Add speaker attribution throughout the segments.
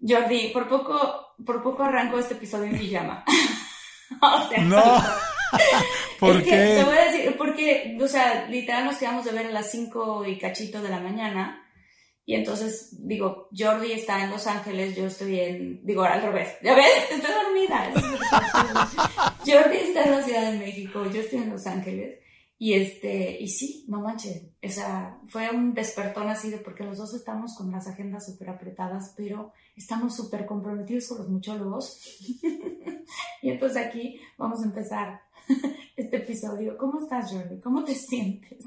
Speaker 1: Jordi, por poco, por poco arranco este episodio en pijama. o sea,
Speaker 2: No. ¿Por
Speaker 1: es
Speaker 2: qué?
Speaker 1: que te voy a decir, porque, o sea, literal nos quedamos de ver a las 5 y cachito de la mañana. Y entonces, digo, Jordi está en Los Ángeles, yo estoy en, digo, al revés. ¿Ya ves? Estoy dormida. Jordi está en la Ciudad de México, yo estoy en Los Ángeles. Y este, y sí, no manches, o sea, fue un despertón así de porque los dos estamos con las agendas súper apretadas, pero estamos súper comprometidos con los muchólogos. y entonces aquí vamos a empezar este episodio. ¿Cómo estás, Jordi? ¿Cómo te sientes?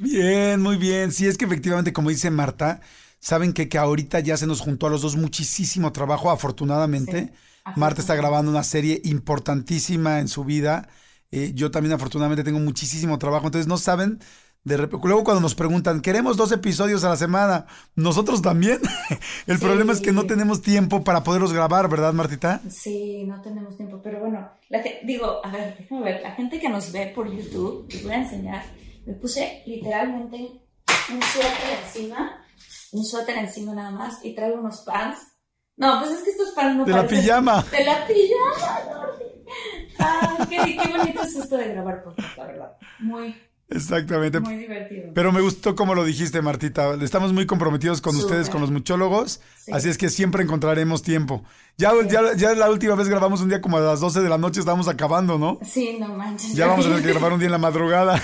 Speaker 2: Bien, muy bien. Sí, es que efectivamente, como dice Marta, saben que, que ahorita ya se nos juntó a los dos muchísimo trabajo, afortunadamente.
Speaker 1: Sí,
Speaker 2: Marta está grabando una serie importantísima en su vida. Eh, yo también afortunadamente tengo muchísimo trabajo. Entonces no saben, de luego cuando nos preguntan, queremos dos episodios a la semana, nosotros también. El
Speaker 1: Sí.
Speaker 2: problema es que no tenemos tiempo para poderlos grabar, ¿verdad, Martita?
Speaker 1: Sí, no tenemos tiempo, pero bueno, la digo, a ver, déjame ver, la gente que nos ve por YouTube, les voy a enseñar, me puse literalmente un suéter encima, un suéter encima nada más, y traigo unos pants. No, pues es que estos pants no
Speaker 2: De la pijama.
Speaker 1: De la pijama. Ay, qué, qué bonito es esto de grabar podcast, la verdad. Muy,
Speaker 2: Exactamente.
Speaker 1: muy divertido.
Speaker 2: Pero me gustó como lo dijiste, Martita. Estamos muy comprometidos con ustedes, con los muchólogos.
Speaker 1: Sí.
Speaker 2: Así es que siempre encontraremos tiempo. Ya, ya, ya la última vez grabamos un día como a las 12 de la noche, estábamos acabando, ¿no?
Speaker 1: Sí, no manches.
Speaker 2: Ya vamos a tener que grabar un día en la madrugada.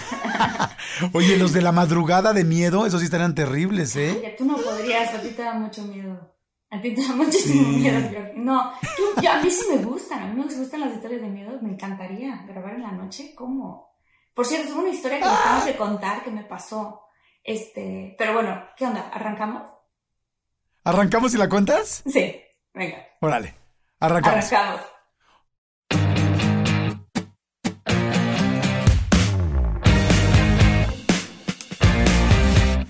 Speaker 2: Oye, los de la madrugada de miedo, esos sí estarían terribles, ¿eh?
Speaker 1: Oye, tú no podrías, a ti te da mucho miedo. A ti te da muchísimo
Speaker 2: Sí.
Speaker 1: miedo. No, tú- yo- a mí sí me gustan, a mí me gustan las historias de miedo, me encantaría grabar en la noche, ¿cómo? Por cierto, es una historia que me acabas de contar que me pasó. Este, pero bueno, ¿qué onda? ¿Arrancamos?
Speaker 2: ¿Arrancamos y la cuentas?
Speaker 1: Sí, venga,
Speaker 2: Órale, arrancamos.
Speaker 1: arrancamos.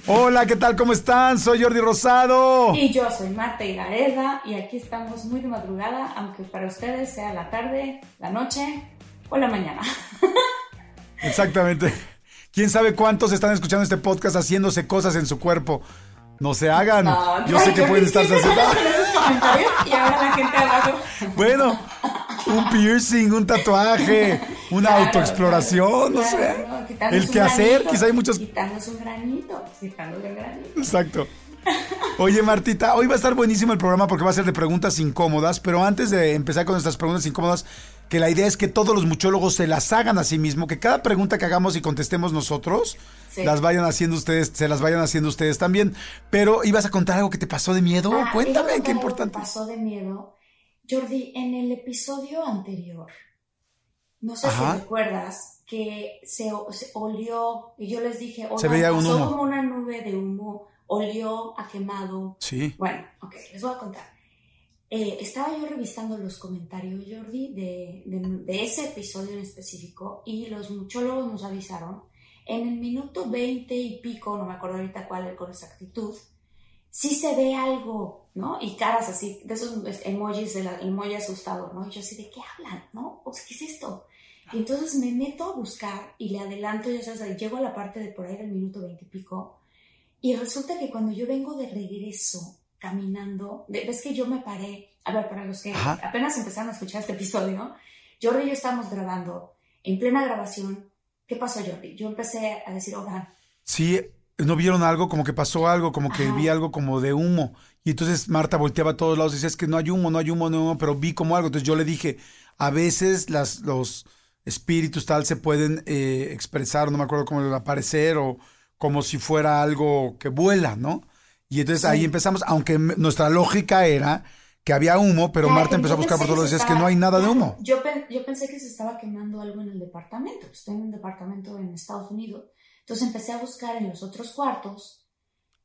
Speaker 2: Hola, ¿qué tal? ¿Cómo están? Soy Jordi Rosado.
Speaker 1: Y yo soy Marta Higareda y aquí estamos muy de madrugada, aunque para ustedes sea la tarde, la noche o la mañana.
Speaker 2: Exactamente. ¿Quién sabe cuántos están escuchando este podcast haciéndose cosas en su cuerpo? No se hagan.
Speaker 1: No,
Speaker 2: Yo sé que pueden
Speaker 1: siempre
Speaker 2: haciendo.
Speaker 1: y ahora la gente abajo.
Speaker 2: Bueno, un piercing, un tatuaje, una
Speaker 1: Claro,
Speaker 2: autoexploración, no sé. El que hacer,
Speaker 1: granito,
Speaker 2: quizá hay muchos.
Speaker 1: Quitarnos un granito, quitarnos un granito.
Speaker 2: Exacto. Oye, Martita, hoy va a estar buenísimo el programa porque va a ser de preguntas incómodas, pero antes de empezar con nuestras preguntas incómodas, que la idea es que todos los muchólogos se las hagan a sí mismo, que cada pregunta que hagamos y contestemos nosotros,
Speaker 1: Sí.
Speaker 2: las vayan haciendo ustedes, se las vayan haciendo ustedes también. Pero ibas a contar algo que te pasó de miedo,
Speaker 1: Ah,
Speaker 2: cuéntame,
Speaker 1: ¿te
Speaker 2: qué importante.
Speaker 1: Pasó de miedo. Jordi, en el episodio anterior, no sé
Speaker 2: Ajá.
Speaker 1: si recuerdas que se, se olió, y yo les dije,
Speaker 2: Se
Speaker 1: "Oigan,
Speaker 2: veía un
Speaker 1: pasó
Speaker 2: humo".
Speaker 1: como una nube de humo, olió a quemado.
Speaker 2: Sí.
Speaker 1: Bueno, ok, les voy a contar. Eh, estaba yo revisando los comentarios, Jordi, de, de- de ese episodio en específico y los muchólogos nos avisaron, en el minuto 20 y pico, no me acuerdo ahorita cuál con exactitud, sí se ve algo, ¿no? Y caras así, de esos emojis, el emoji asustado, ¿no? Y yo así, ¿de qué hablan, no? O sea, ¿qué es esto? Y entonces me meto a buscar y le adelanto, ya sabes, llego a la parte de por ahí del minuto 20 y pico y resulta que cuando yo vengo de regreso caminando, ves que yo me paré, a ver, para los que
Speaker 2: Ajá.
Speaker 1: apenas empezaron a escuchar este episodio, Jordi y yo estábamos grabando, en plena grabación, ¿qué pasó Jordi? Yo empecé a decir, oigan,
Speaker 2: Sí, ¿No vieron algo? Como que pasó algo, como que
Speaker 1: Ajá.
Speaker 2: vi algo como de humo. Y entonces Marta volteaba a todos lados y decía, es que no hay humo, no hay humo, no hay humo, pero vi como algo. Entonces yo le dije, a veces las, los espíritus tal se pueden eh, expresar, no me acuerdo cómo aparecer, o como si fuera algo que vuela, ¿no? Y entonces
Speaker 1: Sí.
Speaker 2: ahí empezamos, aunque nuestra lógica era que había humo, pero
Speaker 1: Claro,
Speaker 2: Marta empezó a buscar por todos decía, es que no hay nada de humo.
Speaker 1: Yo, yo pensé que se estaba quemando algo en el departamento. Estoy en un departamento en Estados Unidos. Entonces empecé a buscar en los otros cuartos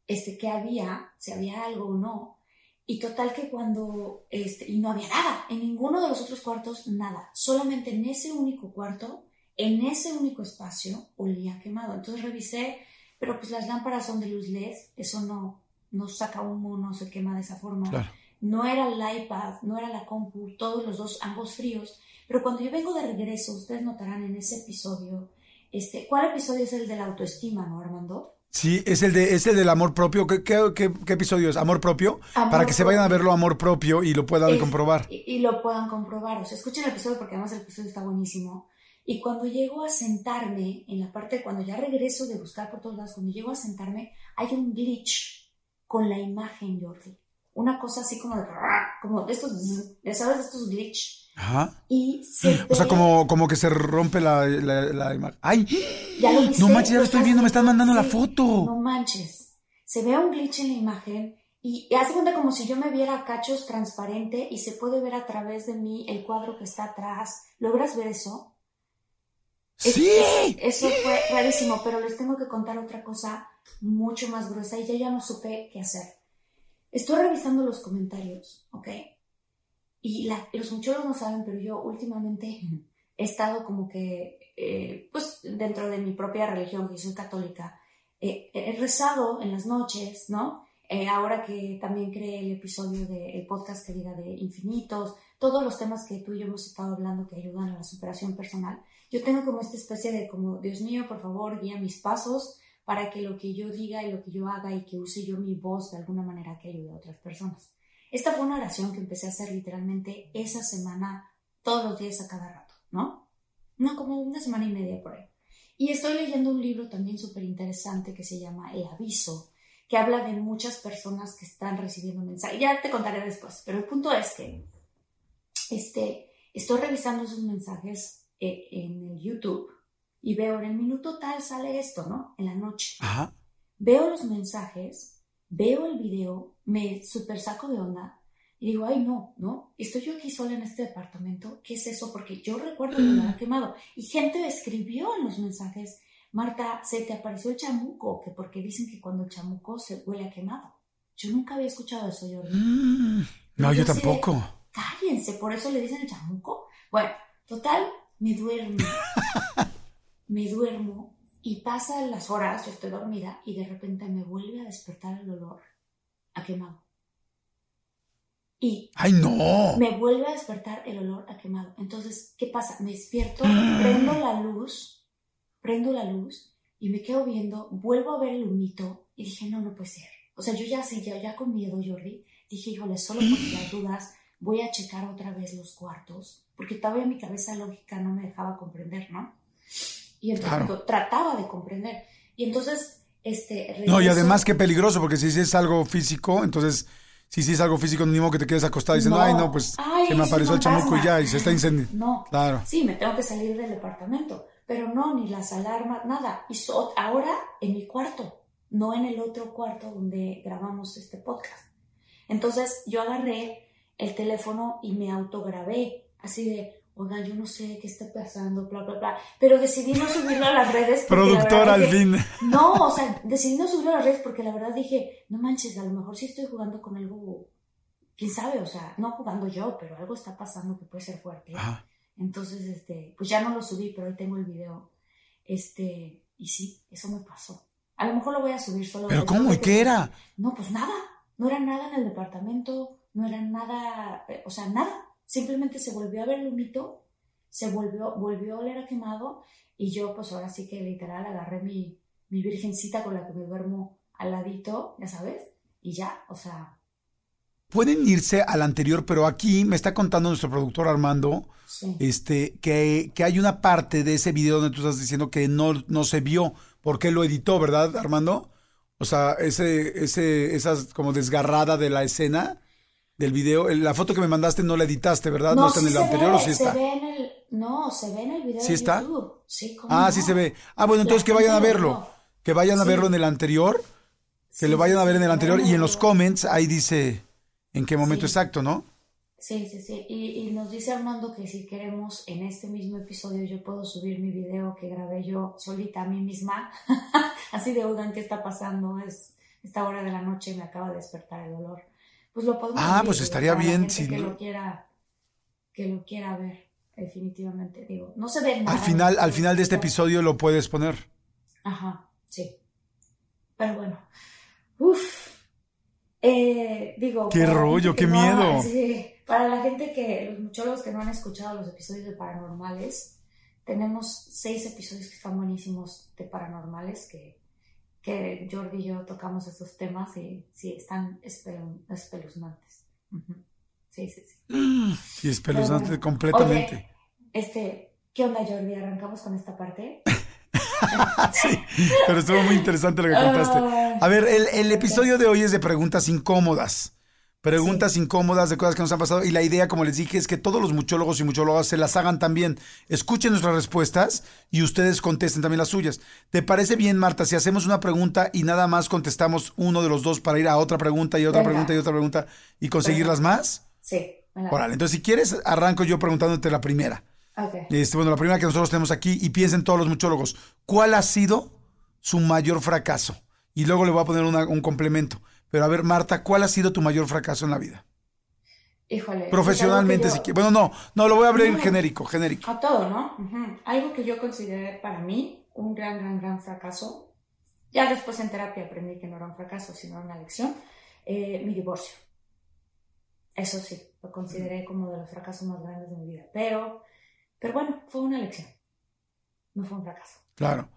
Speaker 1: este, qué había, si había algo o no. Y total que cuando, este, y no había nada, en ninguno de los otros cuartos, nada. Solamente en ese único cuarto, en ese único espacio, olía quemado. Entonces revisé, pero pues las lámparas son de luz LED, eso no, no saca humo, no se quema de esa forma
Speaker 2: Claro.
Speaker 1: no era el iPad, no era la compu, todos los dos, ambos fríos. Pero cuando yo vengo de regreso, ustedes notarán en ese episodio, este, ¿cuál episodio es el de la autoestima, no, Armando?
Speaker 2: Sí, es el, de, es el del amor propio. ¿Qué, qué, qué- qué episodio es? ¿Amor propio?
Speaker 1: Amor
Speaker 2: Para que se vayan a
Speaker 1: propio.
Speaker 2: verlo amor propio y lo puedan
Speaker 1: Es-
Speaker 2: comprobar.
Speaker 1: Y, y lo puedan comprobar. O sea, escuchen el episodio porque además el episodio está buenísimo. Y cuando llego a sentarme, en la parte, cuando ya regreso de buscar por todos lados, cuando llego a sentarme, hay un glitch con la imagen, Jordi. Una cosa así como de, como de estos, sabes, de estos glitch.
Speaker 2: Ajá.
Speaker 1: Y se
Speaker 2: O sea, como, como que se rompe la, la, la imagen. ¡Ay!
Speaker 1: ¿Ya lo viste?
Speaker 2: No manches, ya lo
Speaker 1: ¿Lo
Speaker 2: estoy viendo, me están mandando la foto.
Speaker 1: No manches. Se ve un glitch en la imagen y, y haz de cuenta como si yo me viera a cachos transparente y se puede ver a través de mí el cuadro que está atrás. ¿Logras ver eso? Es-
Speaker 2: ¡Sí!
Speaker 1: es- eso fue rarísimo, pero les tengo que contar otra cosa mucho más gruesa y ya ya no supe qué hacer. Estoy revisando los comentarios, ¿ok? Y la- los muchólogos no saben, pero yo últimamente he estado como que, eh, pues dentro de mi propia religión, que soy católica, eh, he rezado en las noches, ¿no? Eh, ahora que también creé el episodio del podcast que diga de infinitos, todos los temas que tú y yo hemos estado hablando que ayudan a la superación personal, yo tengo como esta especie de como, Dios mío, por favor, guía mis pasos para que lo que yo diga y lo que yo haga y que use yo mi voz de alguna manera que ayude a otras personas. Esta fue una oración que empecé a hacer literalmente esa semana, todos los días a cada rato, ¿no? No, como una semana y media por ahí. Y estoy leyendo un libro también súper interesante que se llama El Aviso, que habla de muchas personas que están recibiendo mensajes. Ya te contaré después, pero el punto es que este, estoy revisando esos mensajes eh, en el YouTube y veo en el minuto tal sale esto, ¿no? En la noche.
Speaker 2: Ajá.
Speaker 1: Veo los mensajes, veo el video, me super saco de onda y digo, ay no, ¿no? Estoy yo aquí sola en este departamento, ¿qué es eso? Porque yo recuerdo que me había quemado. Y gente escribió en los mensajes, Marta, se te apareció el chamuco, que porque dicen que cuando el chamuco se huele a quemado. Yo nunca había escuchado eso, Jordi.
Speaker 2: Mm, no, yo
Speaker 1: Yo
Speaker 2: tampoco.
Speaker 1: Cállense, por eso le dicen el chamuco. Bueno, total, me duermo. me duermo y pasan las horas, yo estoy dormida y de repente me vuelve a despertar el olor a quemado. Y
Speaker 2: ¡Ay, no!
Speaker 1: me vuelve a despertar el olor a quemado. Entonces, ¿qué pasa? Me despierto, prendo la luz, prendo la luz y me quedo viendo, vuelvo a ver el humito y dije, no, no puede ser. O sea, yo ya sé, ya, ya con miedo, Jordi, dije, híjole, solo por las dudas voy a checar otra vez los cuartos, porque todavía mi cabeza lógica no me dejaba comprender, ¿no? Y entonces
Speaker 2: Claro.
Speaker 1: trataba de comprender. Y entonces, este...
Speaker 2: No, y además qué peligroso, porque si es algo físico, entonces, si es algo físico, modo que te quedes acostado diciendo,
Speaker 1: No.
Speaker 2: ay, no, pues
Speaker 1: Ay,
Speaker 2: se me apareció el chamuco y ya, y se está incendiando.
Speaker 1: No,
Speaker 2: Claro.
Speaker 1: Sí, me tengo que salir del departamento, pero no, ni las alarmas, nada. Y so- ahora en mi cuarto, no en el otro cuarto donde grabamos este podcast. Entonces yo agarré el teléfono y me autograbé, así de, oiga, yo no sé qué está pasando, bla, bla, bla. Pero decidí no subirlo a las redes. porque la
Speaker 2: Productor
Speaker 1: verdad
Speaker 2: al fin.
Speaker 1: No, o sea, decidí no subirlo a las redes porque la verdad dije, no manches, a lo mejor sí estoy jugando con algo, quién sabe, o sea, no jugando yo, pero algo está pasando que puede ser fuerte.
Speaker 2: Ajá.
Speaker 1: Entonces, este, pues ya no lo subí, pero ahí tengo el video. Este, y sí, eso me pasó. A lo mejor lo voy a subir solo.
Speaker 2: ¿Pero cómo? ¿Y qué era?
Speaker 1: No, pues nada. No era nada en el departamento, no era nada, eh, o sea, nada. Simplemente se volvió a ver el humito, se volvió, volvió a oler a quemado y yo pues ahora sí que literal agarré mi, mi virgencita con la que me duermo al ladito, ya sabes, y ya, o sea,
Speaker 2: Pueden irse al anterior, pero aquí me está contando nuestro productor Armando
Speaker 1: sí.
Speaker 2: este, que, que hay una parte de ese video donde tú estás diciendo que no, no se vio porque lo editó, ¿verdad, Armando? O sea, ese, ese, esas como desgarrada de la escena del video. La foto que me mandaste no la editaste, ¿verdad? No, está en el anterior o sí está.
Speaker 1: Se ve en el, no, se ve en el video
Speaker 2: ¿Sí está?
Speaker 1: YouTube. Sí, ¿cómo
Speaker 2: ah,
Speaker 1: no?
Speaker 2: sí se ve. Ah, bueno, entonces que vayan a verlo. Que vayan a verlo en el anterior. Que lo vayan a ver en el anterior. Y en los comments ahí dice en qué momento exacto, ¿no?
Speaker 1: Sí, sí, sí. Y, y, nos dice Armando que si queremos en este mismo episodio yo puedo subir mi video que grabé yo solita a mí misma. Así de, oigan, ¿qué está pasando? Es esta hora de la noche me acaba de despertar el dolor. Pues lo podemos
Speaker 2: Ah, pues estaría bien si
Speaker 1: que lo quiera que lo quiera ver, definitivamente. Digo, no se ve nada.
Speaker 2: Al final, al final de este episodio lo puedes poner.
Speaker 1: Ajá, sí. Pero bueno. Uf. Eh, digo.
Speaker 2: Qué rollo, qué miedo.
Speaker 1: Sí, para la gente que, los muchólogos que no han escuchado los episodios de paranormales, tenemos seis episodios que están buenísimos de paranormales que, que Jordi y yo tocamos esos temas y sí, están espeluznantes. Sí, sí, sí.
Speaker 2: Sí, espeluznante completamente.
Speaker 1: Oye, este, ¿qué onda Jordi? ¿Arrancamos con esta parte?
Speaker 2: sí, pero estuvo muy interesante lo que contaste. A ver, el, el episodio de hoy es de preguntas incómodas. Preguntas sí. incómodas de cosas que nos han pasado. Y la idea, como les dije, es que todos los muchólogos y muchólogas se las hagan también. Escuchen nuestras respuestas y ustedes contesten también las suyas. ¿Te parece bien, Marta, si hacemos una pregunta y nada más contestamos uno de los dos para ir a otra pregunta y otra Venga. pregunta y otra pregunta y conseguirlas Venga. más?
Speaker 1: Sí.
Speaker 2: Órale, entonces si quieres, arranco yo preguntándote la primera.
Speaker 1: Okay.
Speaker 2: Este, bueno, la primera que nosotros tenemos aquí y piensen todos los muchólogos. ¿Cuál ha sido su mayor fracaso? Y luego le voy a poner una, un complemento. Pero a ver, Marta, ¿cuál ha sido tu mayor fracaso en la vida?
Speaker 1: Híjole.
Speaker 2: Profesionalmente,
Speaker 1: yo...
Speaker 2: si quieres. Bueno, no, no, lo voy a abrir no, genérico, genérico.
Speaker 1: A todo, ¿no? Uh -huh. Algo que yo consideré para mí un gran, gran, gran fracaso. Ya después en terapia aprendí que no era un fracaso, sino una lección. Eh, mi divorcio. Eso sí, lo consideré como de los fracasos más grandes de mi vida. Pero, pero bueno, fue una lección. No fue un fracaso.
Speaker 2: Claro.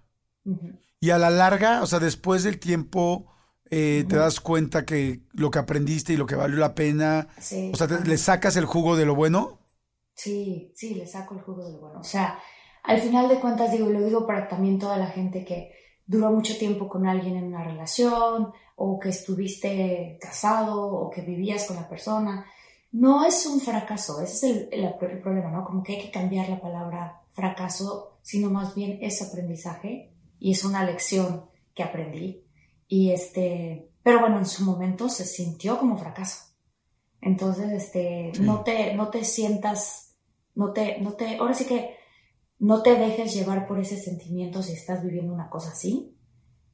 Speaker 1: Uh -huh.
Speaker 2: Y a la larga, o sea, después del tiempo eh, te das cuenta que lo que aprendiste y lo que valió la pena,
Speaker 1: sí,
Speaker 2: o sea, te, ¿le sacas el jugo de lo bueno?
Speaker 1: Sí, sí, le saco el jugo de lo bueno. O sea, al final de cuentas, digo, lo digo para también toda la gente que duró mucho tiempo con alguien en una relación, o que estuviste casado, o que vivías con la persona, no es un fracaso, ese es el, el, el problema, ¿no? Como que hay que cambiar la palabra fracaso, sino más bien es aprendizaje y es una lección que aprendí y este, pero bueno, en su momento se sintió como fracaso. Entonces, este, sí. no te, no te sientas, no te, no te, ahora sí que no te dejes llevar por ese sentimiento si estás viviendo una cosa así,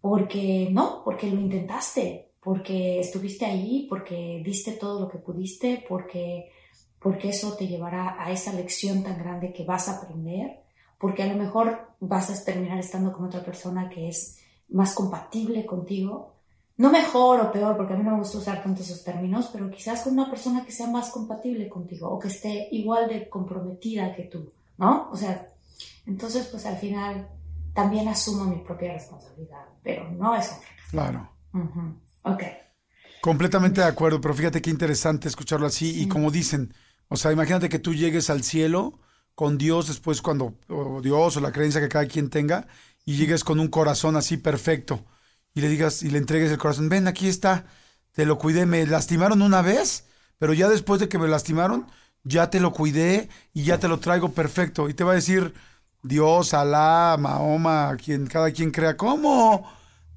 Speaker 1: porque no, porque lo intentaste, porque estuviste ahí, porque diste todo lo que pudiste, porque, porque eso te llevará a esa lección tan grande que vas a aprender, porque a lo mejor vas a terminar estando con otra persona que es más compatible contigo. No mejor o peor, porque a mí no me gusta usar tanto esos términos, pero quizás con una persona que sea más compatible contigo o que esté igual de comprometida que tú, ¿no? O sea, entonces pues al final también asumo mi propia responsabilidad, pero no es un fracaso.
Speaker 2: Claro.
Speaker 1: Uh -huh. Ok.
Speaker 2: Completamente de acuerdo, pero fíjate qué interesante escucharlo así sí. y como dicen, o sea, imagínate que tú llegues al cielo con Dios después cuando, o Dios o la creencia que cada quien tenga, y llegues con un corazón así perfecto y le digas y le entregues el corazón, ven, aquí está, te lo cuidé, me lastimaron una vez, pero ya después de que me lastimaron, ya te lo cuidé y ya te lo traigo perfecto. Y te va a decir Dios, Alá, Mahoma, quien, cada quien crea, ¿cómo?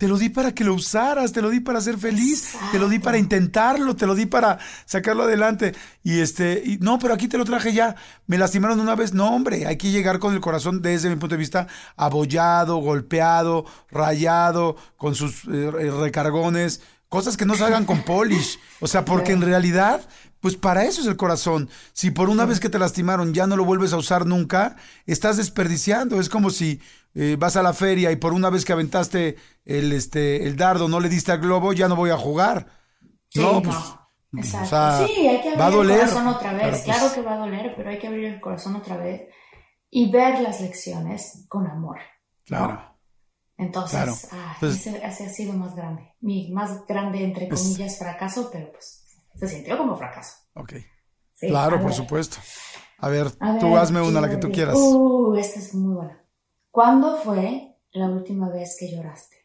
Speaker 2: Te lo di para que lo usaras, te lo di para ser feliz, Exacto. te lo di para intentarlo, te lo di para sacarlo adelante. Y este, y, no, pero aquí te lo traje ya. Me lastimaron una vez. No, hombre, hay que llegar con el corazón, desde mi punto de vista, abollado, golpeado, rayado, con sus eh, recargones, cosas que no salgan con polish. O sea, porque en realidad, pues para eso es el corazón. Si por una vez que te lastimaron ya no lo vuelves a usar nunca, estás desperdiciando. Es como si eh, vas a la feria y por una vez que aventaste el, este, el dardo no le diste al globo, ya no voy a jugar.
Speaker 1: Sí, no, pues. No. Exacto. O sea, sí, hay que abrir va a doler, el corazón otra vez. Pues, claro que va a doler, pero hay que abrir el corazón otra vez y ver las lecciones con amor.
Speaker 2: Claro.
Speaker 1: ¿no? Entonces, claro. Ah, Entonces, ese, ese, ha sido más grande. Mi más grande, entre comillas, es, fracaso, pero pues se sintió como fracaso.
Speaker 2: Ok. Sí, claro, por supuesto. A ver, a tú ver, hazme una, la que tú quieras.
Speaker 1: Uh, esta es muy buena. ¿Cuándo fue la última vez que lloraste?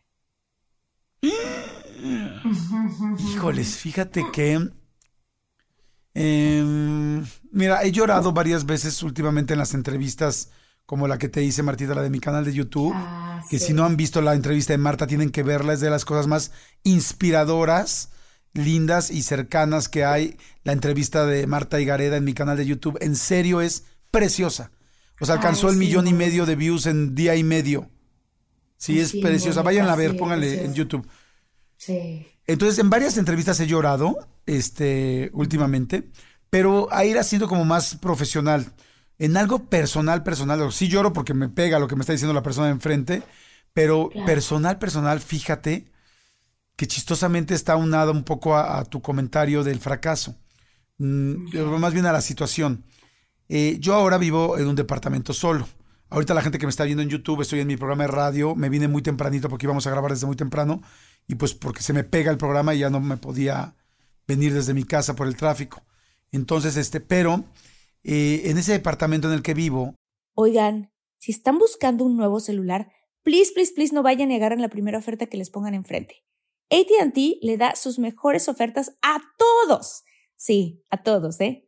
Speaker 2: Híjoles, fíjate que... Em, mira, he llorado varias veces últimamente en las entrevistas como la que te hice, Martita, la de mi canal de YouTube. Ah, que si no han visto la entrevista de Marta, tienen que verla. Es de las cosas más inspiradoras, lindas y cercanas que hay. La entrevista de Marta y Gareda en mi canal de YouTube. En serio, es preciosa. O sea, alcanzó el millón y medio de views en día y medio. Sí, es preciosa. Vayan a ver, pónganle en YouTube. Sí. Entonces, en varias entrevistas he llorado, este, últimamente, pero a ir haciendo como más profesional. En algo personal, personal, sí lloro porque me pega lo que me está diciendo la persona de enfrente, pero personal, personal, fíjate que chistosamente está unado un poco a, tu comentario del fracaso, mm, más bien a la situación. Eh, yo ahora vivo en un departamento solo. Ahorita la gente que me está viendo en YouTube, estoy en mi programa de radio, me vine muy tempranito porque íbamos a grabar desde muy temprano y pues porque se me pega el programa y ya no me podía venir desde mi casa por el tráfico. Entonces, este, pero eh, en ese departamento en el que vivo.
Speaker 3: Oigan, si están buscando un nuevo celular, please, please, please no vayan a negar en la primera oferta que les pongan enfrente. ATT le da sus mejores ofertas a todos. Sí, a todos, ¿eh?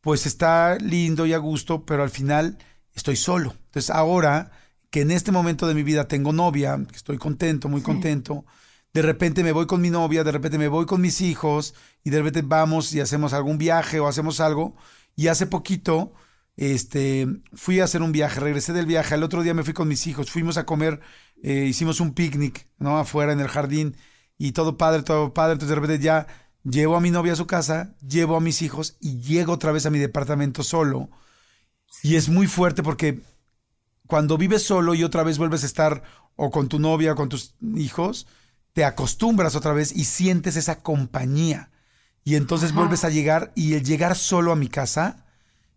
Speaker 2: pues está lindo y a gusto, pero al final estoy solo. Entonces ahora que en este momento de mi vida tengo novia, estoy contento, muy contento, de repente me voy con mi novia, de repente me voy con mis hijos y de repente vamos y hacemos algún viaje o hacemos algo. Y hace poquito este, fui a hacer un viaje, regresé del viaje, el otro día me fui con mis hijos, fuimos a comer, eh, hicimos un picnic, ¿no? Afuera en el jardín y todo padre, todo padre, entonces de repente ya llevo a mi novia a su casa, llevo a mis hijos y llego otra vez a mi departamento solo. Y es muy fuerte porque cuando vives solo y otra vez vuelves a estar o con tu novia o con tus hijos, te acostumbras otra vez y sientes esa compañía. Y entonces vuelves a llegar y el llegar solo a mi casa,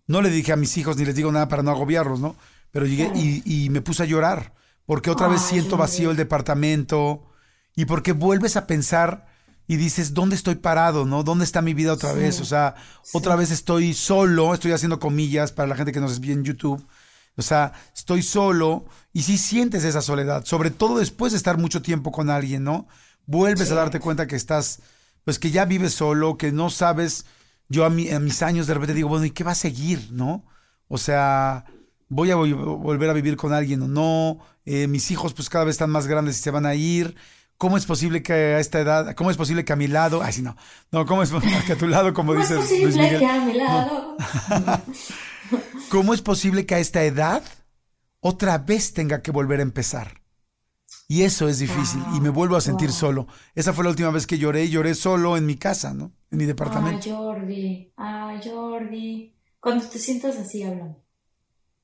Speaker 2: no le dije a mis hijos ni les digo nada para no agobiarlos, ¿no? Pero llegué y, me puse a llorar porque otra vez siento vacío el departamento y porque vuelves a pensar y dices, ¿dónde estoy parado? ¿No? ¿Dónde está mi vida otra vez? O sea, otra vez estoy solo, estoy haciendo comillas para la gente que nos ve en YouTube. O sea, estoy solo y sí sientes esa soledad, sobre todo después de estar mucho tiempo con alguien, ¿no? Vuelves a darte cuenta que estás, pues que ya vives solo, que no sabes, yo a, a mis años de repente digo, bueno, ¿y qué va a seguir, no? O sea, voy a volver a vivir con alguien o no, eh, mis hijos pues cada vez están más grandes y se van a ir, ¿Cómo es posible que a esta edad, cómo es posible que a mi lado, ay, sí, no, no, ¿cómo es que a tu lado, como dices
Speaker 1: ¿Cómo es posible que a mi lado?
Speaker 2: ¿Cómo es posible que a esta edad otra vez tenga que volver a empezar? Y eso es difícil y me vuelvo a sentir solo. Esa fue la última vez que lloré, lloré solo en mi casa, ¿no? En mi departamento.
Speaker 1: Ay, Jordi, ay, Jordi. Cuando te sientas así, hablan.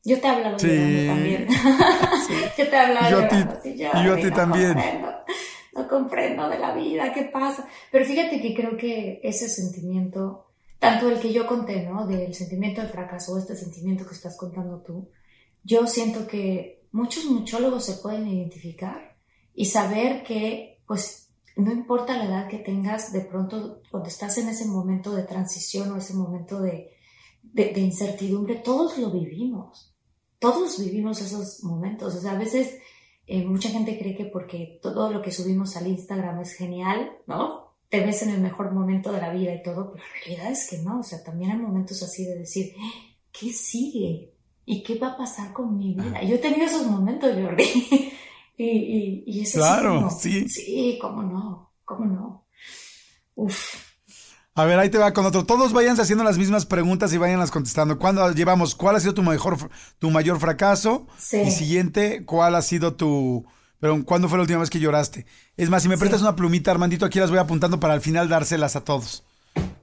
Speaker 1: Yo te he hablado sí. también. yo te he hablado
Speaker 2: yo a ti, y yo a ti también
Speaker 1: no comprendo de la vida, ¿qué pasa? Pero fíjate que creo que ese sentimiento, tanto el que yo conté, ¿no? Del sentimiento de fracaso, este sentimiento que estás contando tú, yo siento que muchos muchólogos se pueden identificar y saber que, pues, no importa la edad que tengas, de pronto, cuando estás en ese momento de transición o ese momento de, de, de incertidumbre, todos lo vivimos. Todos vivimos esos momentos. O sea, a veces eh, mucha gente cree que porque todo lo que subimos al Instagram es genial, ¿no? Te ves en el mejor momento de la vida y todo, pero la realidad es que no, o sea, también hay momentos así de decir, ¿qué sigue? ¿Y qué va a pasar con mi vida? Yo he tenido esos momentos, Jordi. Y, y, y eso
Speaker 2: Claro,
Speaker 1: sí.
Speaker 2: sí.
Speaker 1: Sí, cómo no, cómo no. Uf.
Speaker 2: A ver, ahí te va con otro. Todos váyanse haciendo las mismas preguntas y váyanlas contestando. ¿Cuándo llevamos? ¿Cuál ha sido tu mejor, tu mayor fracaso?
Speaker 1: Sí.
Speaker 2: Y siguiente, ¿cuál ha sido tu... Pero, ¿cuándo fue la última vez que lloraste? Es más, si me
Speaker 1: Sí.
Speaker 2: prestas una plumita, Armandito, aquí las voy apuntando para al final dárselas a todos.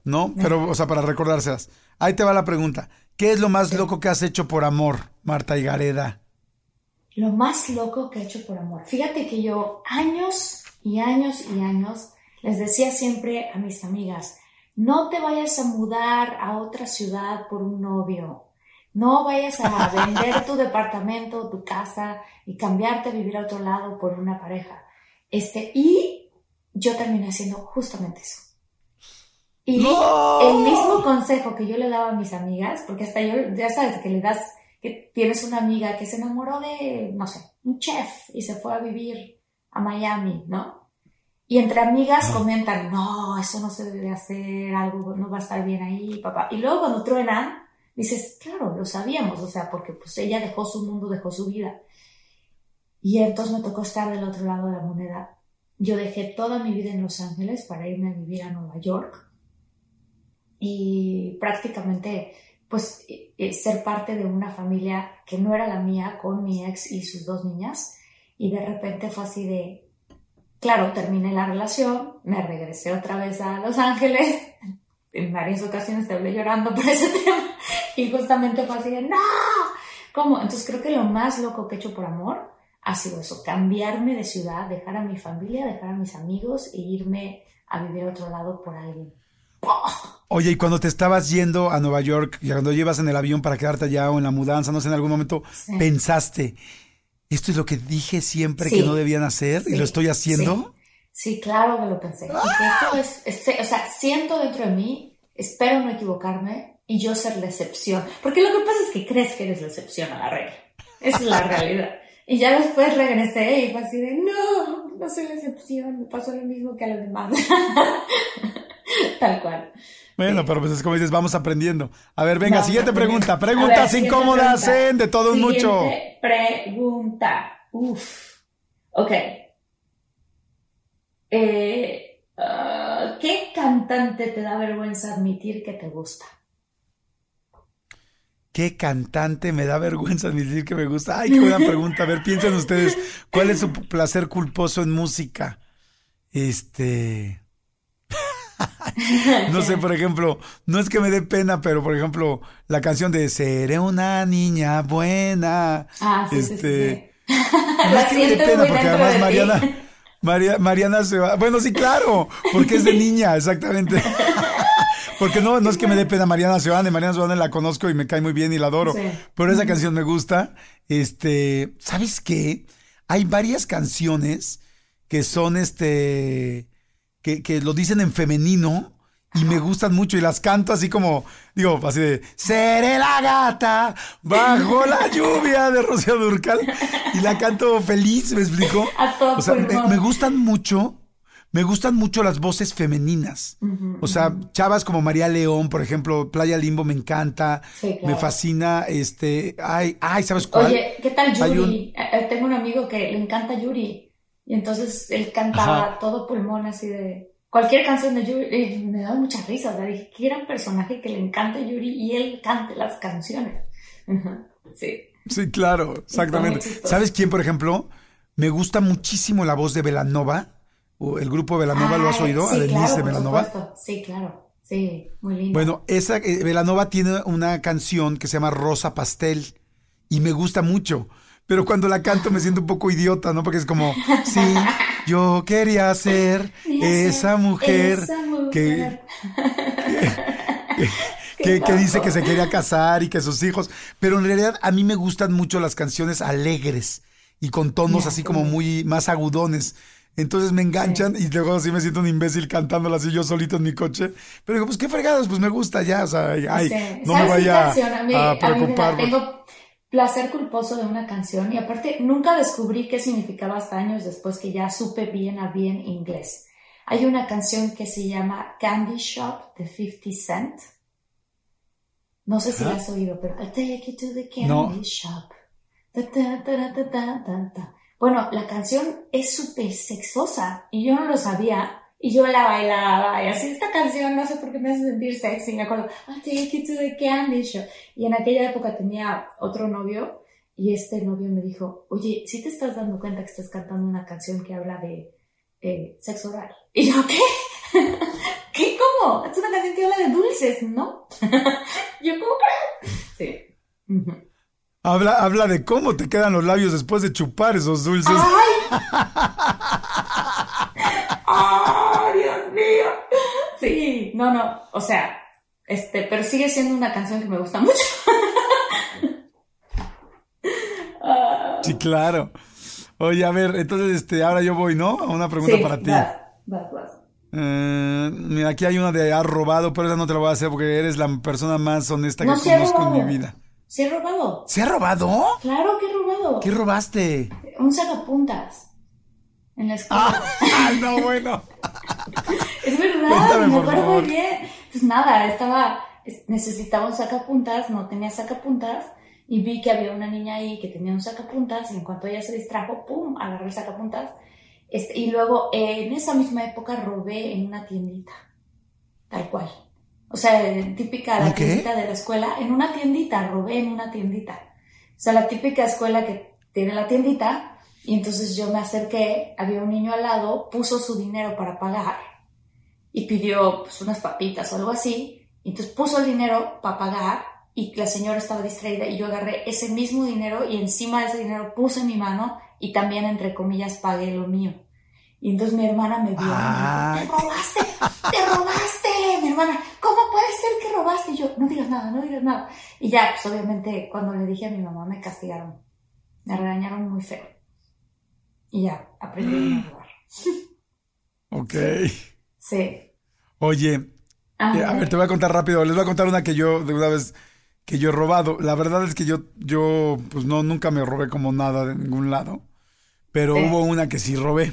Speaker 2: ¿No? Pero, o sea, para recordárselas. Ahí te va la pregunta. ¿Qué es lo más loco que has hecho por amor, Marta Higareda?
Speaker 1: Lo más loco que he hecho por amor. Fíjate que yo años y años y años les decía siempre a mis amigas, no te vayas a mudar a otra ciudad por un novio. No vayas a vender tu departamento tu casa y cambiarte a vivir a otro lado por una pareja. Este, y yo terminé haciendo justamente eso. Y
Speaker 2: ¡No!
Speaker 1: el mismo consejo que yo le daba a mis amigas, porque hasta yo, ya sabes, que le das, que tienes una amiga que se enamoró de, no sé, un chef y se fue a vivir a Miami, ¿no? Y entre amigas comentan, no, eso no se debe hacer, algo no va a estar bien ahí, papá. Y luego cuando truenan, dices, claro, lo sabíamos, o sea, porque pues ella dejó su mundo, dejó su vida. Y entonces me tocó estar del otro lado de la moneda. Yo dejé toda mi vida en Los Ángeles para irme a vivir a Nueva York y prácticamente pues eh, eh, ser parte de una familia que no era la mía con mi ex y sus dos niñas y de repente fue así de claro terminé la relación me regresé otra vez a Los Ángeles en varias ocasiones te hablé llorando por ese tema y justamente fue así de no ¿cómo? entonces creo que lo más loco que he hecho por amor ha sido eso cambiarme de ciudad dejar a mi familia dejar a mis amigos e irme a vivir a otro lado por alguien
Speaker 2: Oye, y cuando te estabas yendo a Nueva York, y cuando llevas en el avión para quedarte allá o en la mudanza, no sé, en algún momento,
Speaker 1: Sí.
Speaker 2: pensaste, esto es lo que dije siempre
Speaker 1: Sí.
Speaker 2: que no debían hacer y
Speaker 1: Sí,
Speaker 2: lo estoy haciendo.
Speaker 1: Sí, sí, claro que lo pensé. Dije, esto es, es- o sea, siento dentro de mí, espero no equivocarme y yo ser la excepción. Porque lo que pasa es que crees que eres la excepción a la regla. Esa es la realidad. Y ya después regresé y fue así de, no, no soy la excepción, me pasó lo mismo que a los demás. Tal cual.
Speaker 2: Bueno, pero pues es como dices, vamos aprendiendo. A ver, venga,
Speaker 1: Vamos
Speaker 2: siguiente pregunta.
Speaker 1: Ver,
Speaker 2: Preguntas incómodas
Speaker 1: pregunta.
Speaker 2: en de todo un mucho.
Speaker 1: Siguiente pregunta. Uf. Ok. Eh, ah, ¿Qué cantante te da vergüenza admitir que te gusta?
Speaker 2: ¿Qué cantante me da vergüenza admitir que me gusta? Ay, qué buena pregunta. A ver, piensen ustedes, ¿cuál es su placer culposo en música? Este. No sé, por ejemplo, no es que me dé pena, pero por ejemplo, la canción de Seré una niña buena.
Speaker 1: Ah, sí, sí, sí,
Speaker 2: este.
Speaker 1: sí.
Speaker 2: No es que me dé pena, porque además. Mariana, María- Mariana se va. Bueno, sí, claro, porque es de niña, exactamente. Porque no, no es que me dé pena Mariana Seoane, Mariana Seoane la conozco y me cae muy bien y la adoro.
Speaker 1: Sí.
Speaker 2: Pero esa canción me gusta. Este, ¿sabes qué? Hay varias canciones que son este, que, que lo dicen en femenino y me gustan mucho y las canto así como, digo, así de, seré la gata bajo la lluvia de Rocío Durcal y la canto feliz, ¿me explico? O sea, me, me gustan mucho, me gustan mucho las voces femeninas. O sea, chavas como María León, por ejemplo, Playa Limbo me encanta,
Speaker 1: Sí, claro.
Speaker 2: me fascina, este, ay, ay, ¿sabes cuál?
Speaker 1: Oye, ¿qué tal Yuri?
Speaker 2: un-
Speaker 1: Eh, eh, Tengo un amigo que le encanta Yuri. Y entonces él cantaba
Speaker 2: Ajá.
Speaker 1: todo pulmón así de... Cualquier canción de Yuri. y me da mucha risa. O sea, dije, qué gran personaje que le encanta Yuri y él cante las canciones. Ajá, Sí.
Speaker 2: Sí, claro, exactamente. ¿Sabes quién, por ejemplo? Me gusta muchísimo la voz de Velanova, o el grupo Velanova, ¿lo has
Speaker 1: Ay,
Speaker 2: oído?
Speaker 1: Sí,
Speaker 2: a Denise
Speaker 1: claro,
Speaker 2: de Velanova.
Speaker 1: Sí, claro. Sí, muy lindo.
Speaker 2: Bueno, esa eh, Velanova tiene una canción que se llama Rosa Pastel y me gusta mucho. Pero cuando la canto me siento un poco idiota, ¿no? Porque es como, sí, yo quería ser esa mujer
Speaker 1: esa
Speaker 2: que,
Speaker 1: mujer.
Speaker 2: que, que dice que se quería casar y que sus hijos. Pero en realidad a mí me gustan mucho las canciones alegres y con tonos así como muy más agudones. Entonces me enganchan y luego así me siento un imbécil cantándolas así yo solito en mi coche. Pero digo, pues qué fregados, pues me gusta ya. O sea, ay,
Speaker 1: Sí.
Speaker 2: no me
Speaker 1: ¿Sabes qué
Speaker 2: vaya?
Speaker 1: A mí,
Speaker 2: a
Speaker 1: a mí me da-
Speaker 2: preocupar.
Speaker 1: tengo placer culposo de una canción y aparte nunca descubrí qué significaba hasta años después que ya supe bien a bien inglés. Hay una canción que se llama Candy Shop de 50 Cent. No sé si la has oído, pero I'll take you to the candy
Speaker 2: No.
Speaker 1: shop. Ta, ta, ta. Bueno, la canción es súper sexosa y yo no lo sabía. Y yo la bailaba y así esta canción, no sé por qué me hace sentir sexy. Me acuerdo, I'll take you to the candy show. Y en aquella época tenía otro novio y este novio me dijo, oye, ¿sí te estás dando cuenta que estás cantando una canción que habla de eh, sexo oral? Y yo, ¿qué? ¿Qué? ¿Cómo? Es una canción que habla de dulces, ¿no? yo, ¿cómo crees? Sí.
Speaker 2: Habla, habla de cómo te quedan los labios después de chupar esos dulces.
Speaker 1: ¡Ay! ¡Ay, Dios mío! Sí, no, no, o sea, este, pero sigue siendo una canción que me gusta mucho.
Speaker 2: Sí, claro. Oye, a ver, entonces, este, ahora yo voy, ¿no? A una pregunta
Speaker 1: sí,
Speaker 2: para ti.
Speaker 1: vas, vas, vas.
Speaker 2: Eh, mira, aquí hay una de has robado, pero esa no te la voy a hacer porque eres la persona más honesta que
Speaker 1: sí
Speaker 2: conozco en mi vida.
Speaker 1: ¿Sí he robado?
Speaker 2: ¿Se ha robado?
Speaker 1: Claro que he robado.
Speaker 2: ¿Qué robaste?
Speaker 1: Un sacapuntas. En la escuela.
Speaker 2: Ah, no, bueno.
Speaker 1: Es verdad,
Speaker 2: Cuéntame,
Speaker 1: me acuerdo muy bien. Pues nada, estaba, es- necesitaba un sacapuntas, no tenía sacapuntas, y vi que había una niña ahí que tenía un sacapuntas, y en cuanto ella se distrajo, ¡pum! agarré el sacapuntas. Este, y luego, eh, en esa misma época, robé en una tiendita, tal cual. O sea, típica la
Speaker 2: ¿Un qué?
Speaker 1: tiendita de la escuela, en una tiendita, robé en una tiendita. O sea, la típica escuela que tiene la tiendita, y entonces yo me acerqué, había un niño al lado, puso su dinero para pagar y pidió pues, unas papitas o algo así. Y entonces puso el dinero para pagar y la señora estaba distraída y yo agarré ese mismo dinero y encima de ese dinero puse mi mano y también entre comillas pagué lo mío. Y entonces mi hermana me vio me dijo, te robaste, te robaste. Mi hermana, ¿cómo puede ser que robaste? Y yo, no digas nada, no digas nada. Y ya, pues obviamente cuando le dije a mi mamá me castigaron, me regañaron muy feo. Y ya, aprendí a robar.
Speaker 2: Ok.
Speaker 1: Sí.
Speaker 2: Oye,
Speaker 1: Ah,
Speaker 2: eh, a ver, te voy a contar rápido. Les voy a contar una que yo, de una vez, que yo he robado. La verdad es que yo, yo, pues no, nunca me robé como nada de ningún lado. Pero
Speaker 1: Sí.
Speaker 2: hubo una que sí robé.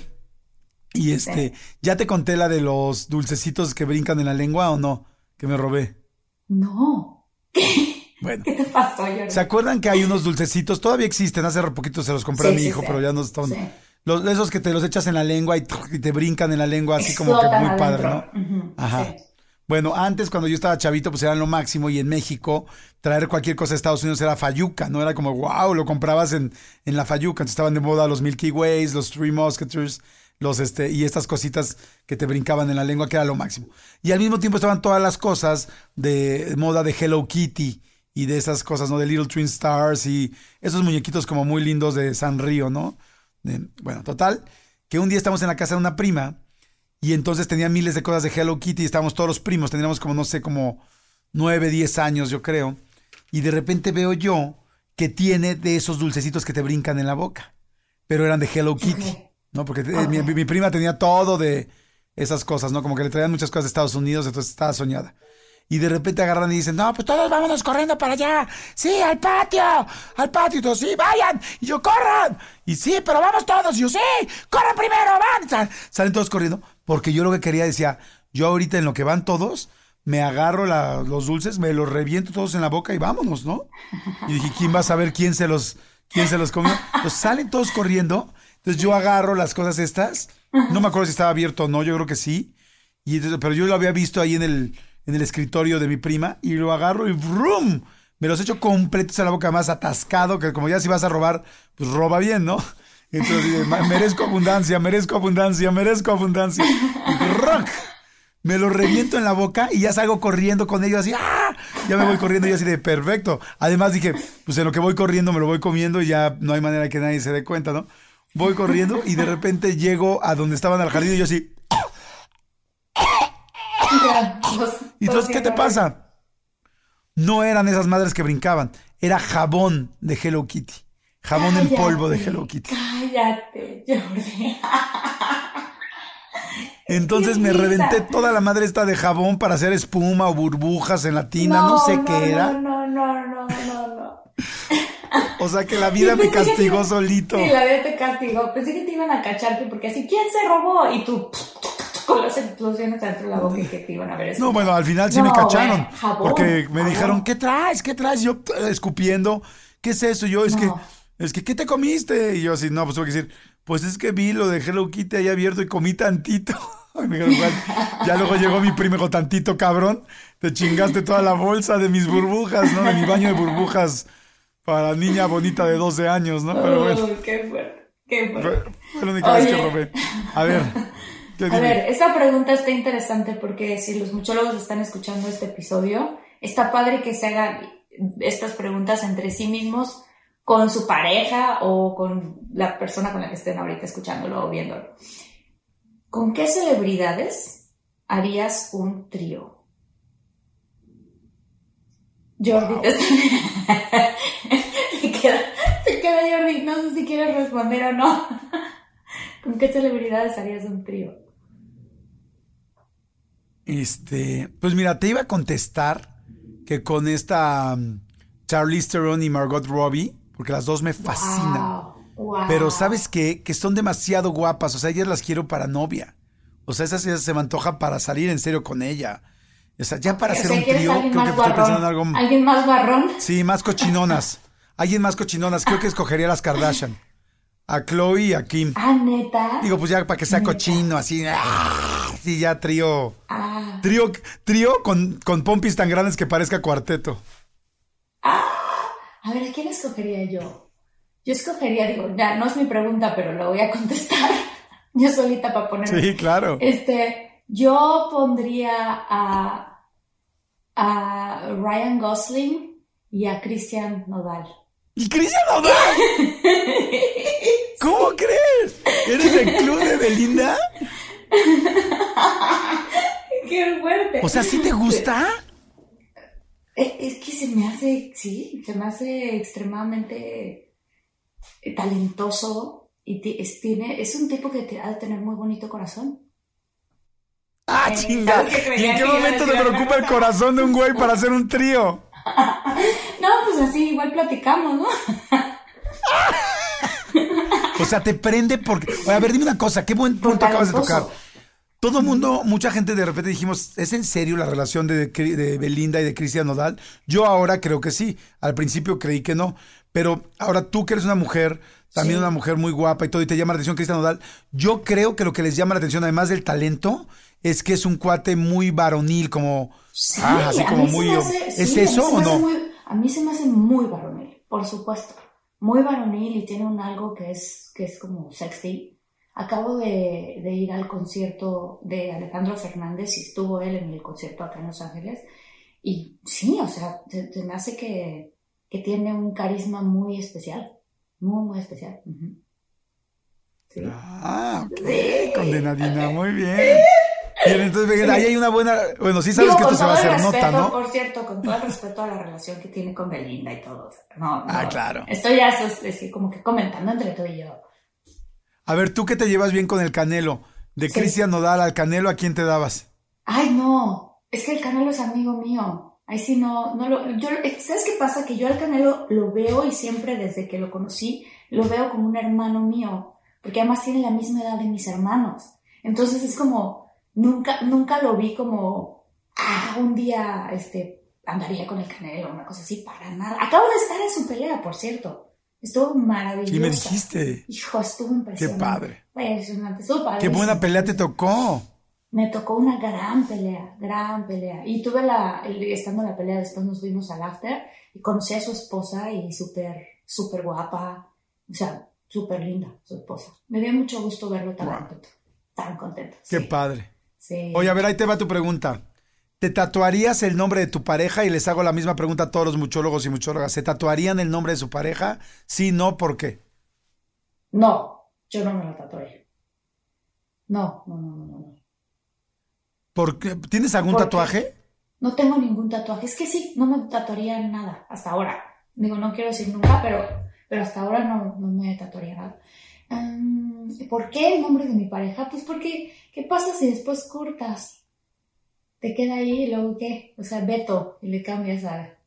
Speaker 2: Y este,
Speaker 1: Sí.
Speaker 2: ¿ya te conté la de los dulcecitos que brincan en la lengua o no? Que me robé.
Speaker 1: No.
Speaker 2: Bueno.
Speaker 1: ¿Qué te pasó?
Speaker 2: ¿Se acuerdan que hay unos dulcecitos? Todavía existen, hace poquito se los compré
Speaker 1: Sí,
Speaker 2: a mi hijo, pero ya no están. Los, esos que te los echas en la lengua y, te brincan en la lengua, así como que muy padre, ¿no?
Speaker 1: Ujú,
Speaker 2: Ajá.
Speaker 1: sí.
Speaker 2: Bueno, antes cuando yo estaba chavito, pues eran lo máximo y en México traer cualquier cosa de Estados Unidos era fayuca, ¿no? Era como, wow, lo comprabas en, en la fayuca. Entonces estaban de moda los Milky Ways, los Three Musketeers, los este, y estas cositas que te brincaban en la lengua, que era lo máximo. Y al mismo tiempo estaban todas las cosas de moda de Hello Kitty y de esas cosas, ¿no? De Little Twin Stars y esos muñequitos como muy lindos de San Río, ¿no? Bueno, total, que un día estamos en la casa de una prima y entonces tenía miles de cosas de Hello Kitty y estábamos todos los primos, teníamos como, no sé, como 9, 10 años, yo creo. Y de repente veo yo que tiene de esos dulcecitos que te brincan en la boca, pero eran de Hello Kitty. ¿no? Porque eh, mi, mi prima tenía todo de esas cosas, ¿no? Como que le traían muchas cosas de Estados Unidos, entonces estaba soñada. Y de repente agarran y dicen, no, pues todos vámonos corriendo para allá. Sí, al patio, al patio. Y todos, sí, vayan. Y yo, corran. Y sí, pero vamos todos. Y yo, sí, corran primero, van. Sal- salen todos corriendo. Porque yo lo que quería decía, yo ahorita en lo que van todos, me agarro los dulces, me los reviento todos en la boca y vámonos, ¿no? Y dije, ¿quién va a saber quién se los, quién se los comió? Pues salen todos corriendo. Entonces yo agarro las cosas estas. No me acuerdo si estaba abierto o no, yo creo que sí. Y entonces- pero yo lo había visto ahí en el, en el escritorio de mi prima y lo agarro y ¡brum! Me los echo completos a la boca, más atascado, que como ya si vas a robar, pues roba bien, ¿no? Entonces dije, "Ma- merezco abundancia, merezco abundancia, merezco abundancia. ¡rock! Me lo reviento en la boca y ya salgo corriendo con ellos así, ¡ah! Ya me voy corriendo y así de perfecto. Además dije, pues en lo que voy corriendo me lo voy comiendo y ya no hay manera que nadie se dé cuenta, ¿no? Voy corriendo y de repente llego a donde estaban al jardín y yo así, ¿Y entonces qué te pasa? No eran esas madres que brincaban, era jabón de Hello Kitty. Jabón en polvo de Hello Kitty.
Speaker 1: Cállate, Jordi.
Speaker 2: Entonces
Speaker 1: ¡Qué
Speaker 2: me reventé toda la madre esta de jabón para hacer espuma o burbujas en la tina, no, sé
Speaker 1: no,
Speaker 2: qué era.
Speaker 1: No, no, no, no, no.
Speaker 2: O sea que la vida me
Speaker 1: que
Speaker 2: castigó solito.
Speaker 1: Sí, la vida te castigó. Pensé que te iban a cacharte porque así, ¿quién se robó? Y tú, con las explosiones dentro de la boca y que te iban a ver.
Speaker 2: No, bueno, al final sí
Speaker 1: No,
Speaker 2: me cacharon.
Speaker 1: jabón,
Speaker 2: porque me
Speaker 1: jabón.
Speaker 2: dijeron, ¿qué traes? ¿Qué traes? Yo eh, escupiendo, ¿qué es eso? Yo es
Speaker 1: No.
Speaker 2: que Es que, ¿qué te comiste? Y yo así, no, pues tuve que decir, pues es que vi, lo dejé lo quite ahí abierto y comí tantito. Y me ya luego llegó mi primo, dijo, tantito cabrón, te chingaste toda la bolsa de mis burbujas, ¿no? De mi baño de burbujas para niña bonita de 12 años, ¿no? Pero bueno,
Speaker 1: Uy, qué fuerte, qué
Speaker 2: fue,
Speaker 1: fuerte.
Speaker 2: fue la única vez que robé. A ver, ¿qué
Speaker 1: A
Speaker 2: dime?
Speaker 1: ver, esta pregunta está interesante porque si los muchólogos están escuchando este episodio, está padre que se hagan estas preguntas entre sí mismos con su pareja o con la persona con la que estén ahorita escuchándolo o viéndolo. ¿Con qué celebridades harías un trío? Jordi, te está... se, queda, se queda Jordi, no sé si quieres responder o no. ¿Con qué celebridades harías un trío?
Speaker 2: Este, pues mira, te iba a contestar que con esta um, Charlize Theron y Margot Robbie, porque las dos me fascinan.
Speaker 1: Wow, wow.
Speaker 2: Pero ¿sabes qué? Que son demasiado guapas, o sea, ellas las quiero para novia. O sea, esas, esas se me antoja para salir en serio con ella. O sea, ya para
Speaker 1: O
Speaker 2: hacer
Speaker 1: sea,
Speaker 2: un
Speaker 1: ¿quieres
Speaker 2: trío, creo que estoy pensando en algo...
Speaker 1: ¿Alguien más barrón?
Speaker 2: Sí, más cochinonas. Alguien más cochinonas. Creo que escogería las Kardashian. A Chloe y a Kim.
Speaker 1: Ah, neta.
Speaker 2: Digo, pues ya para que sea
Speaker 1: Neta.
Speaker 2: cochino, así. ¡ah! Sí, ya trío.
Speaker 1: Ah,
Speaker 2: Trío, trío con, con pompis tan grandes que parezca cuarteto.
Speaker 1: a ver, ¿a quién escogería yo? Yo escogería, digo, ya no es mi pregunta, pero lo voy a contestar yo solita para poner.
Speaker 2: Sí, claro.
Speaker 1: Este, yo pondría a, a Ryan Gosling y a Christian Nodal.
Speaker 2: ¿Y Cristian Nodal? ¿Cómo crees? ¿Eres del club de Belinda?
Speaker 1: ¡Qué fuerte!
Speaker 2: O sea, ¿sí te gusta?
Speaker 1: Es, que se me hace, sí, se me hace extremadamente talentoso y es, tiene, es un tipo que te- ha de tener muy bonito corazón.
Speaker 2: ¡Ah,
Speaker 1: Eh,
Speaker 2: chinga!
Speaker 1: ¿sabes qué
Speaker 2: ¿Y en qué momento te preocupa el corazón de un güey para hacer un trío?
Speaker 1: No, pues así igual platicamos, ¿no?
Speaker 2: O sea, te prende porque... Oye, a ver, dime una cosa. Qué buen punto acabas de tocar. Todo el mundo, mucha gente de repente dijimos, ¿es en serio la relación de, Belinda y de Cristian Nodal? Yo ahora creo que sí. Al principio creí que no. Pero ahora tú que eres una mujer, también
Speaker 1: Sí.
Speaker 2: una mujer muy guapa y todo, y te llama la atención Cristian Nodal, yo creo que lo que les llama la atención, además del talento, es que es un cuate muy varonil, como...
Speaker 1: Sí,
Speaker 2: ah, así como muy...
Speaker 1: hace-
Speaker 2: ¿Es
Speaker 1: sí,
Speaker 2: eso o no?
Speaker 1: muy- a mí se me hace muy varonil, por supuesto. Muy varonil y tiene un algo que es, que es como sexy. Acabo de, de ir al concierto de Alejandro Fernández y estuvo él en el concierto acá en Los Ángeles. Y sí, o sea, se, me hace que, que tiene un carisma muy especial. Muy, muy especial. Ujú. Sí.
Speaker 2: Ah, ok,
Speaker 1: Sí.
Speaker 2: condenadina, muy bien. Bien, entonces ahí hay una buena... Bueno, sí sabes
Speaker 1: Digo,
Speaker 2: que esto se va a hacer nota,
Speaker 1: respeto,
Speaker 2: ¿no?
Speaker 1: Por cierto, con todo el respeto a la relación que tiene con Belinda y todo. o sea, no,
Speaker 2: Ah,
Speaker 1: no,
Speaker 2: claro.
Speaker 1: Estoy ya es como que comentando entre tú y yo.
Speaker 2: A ver, tú que te llevas bien con el Canelo, de
Speaker 1: Sí.
Speaker 2: Cristian Nodal al Canelo, ¿a quién te dabas?
Speaker 1: Ay, no, es que el Canelo es amigo mío. Ahí sí no, no lo, yo, ¿sabes qué pasa? Que yo al Canelo lo veo y siempre desde que lo conocí, lo veo como un hermano mío, porque además tiene la misma edad de mis hermanos. Entonces es como, nunca, nunca lo vi como, ah, un día, este, andaría con el Canelo, una cosa así, para nada. Acabo de estar en su pelea, por cierto. Estuvo maravilloso.
Speaker 2: Y me dijiste,
Speaker 1: Hijo, estuvo impresionante.
Speaker 2: padre.
Speaker 1: Impresionante, estuvo
Speaker 2: qué buena pelea te tocó.
Speaker 1: Me tocó una gran pelea, gran pelea. Y tuve la, estando en la pelea, después nos fuimos al after y conocí a su esposa y súper, súper guapa. O sea, súper linda su esposa. Me dio mucho gusto verlo tan
Speaker 2: Wow.
Speaker 1: contento. Tan contento.
Speaker 2: Qué
Speaker 1: sí,
Speaker 2: padre.
Speaker 1: Sí.
Speaker 2: Oye, a ver, ahí te va tu pregunta. ¿Te tatuarías el nombre de tu pareja? Y les hago la misma pregunta a todos los muchólogos y muchólogas. ¿Se tatuarían el nombre de su pareja? Sí, no, ¿por qué?
Speaker 1: No, yo no me lo tatué. No, no, no, no, no.
Speaker 2: ¿Por qué? ¿Tienes algún tatuaje?
Speaker 1: No tengo ningún tatuaje. Es que sí, no me tatuaría nada hasta ahora. Digo, no quiero decir nunca, pero, pero hasta ahora no, no me tatuaría nada. ¿Por qué el nombre de mi pareja? Pues porque, ¿qué pasa si después cortas? Te queda ahí y luego qué? O sea, Beto, y le cambias a,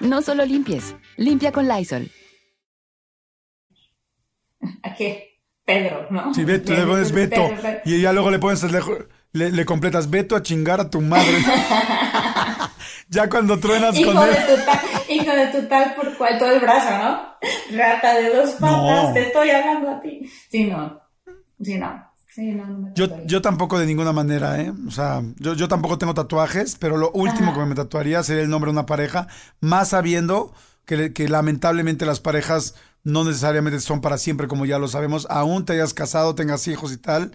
Speaker 4: No solo limpies, limpia con Lysol.
Speaker 1: ¿A qué? Pedro, ¿no?
Speaker 2: Sí, Beto, le pones Beto. Y ya luego le pones, le, le completas Beto a chingar a tu madre. ya cuando truenas
Speaker 1: hijo
Speaker 2: con él.
Speaker 1: De tu tal, hijo de tu tal por cual todo el brazo, ¿no? Rata de dos patas,
Speaker 2: No.
Speaker 1: te estoy hablando a ti. Sí, no. Sí, no. Sí, no, no me
Speaker 2: Yo, yo tampoco de ninguna manera, ¿eh? O sea, yo, yo tampoco tengo tatuajes, pero lo último
Speaker 1: Ajá.
Speaker 2: que me tatuaría sería el nombre de una pareja, más sabiendo que, que lamentablemente las parejas no necesariamente son para siempre, como ya lo sabemos, aún te hayas casado, tengas hijos y tal.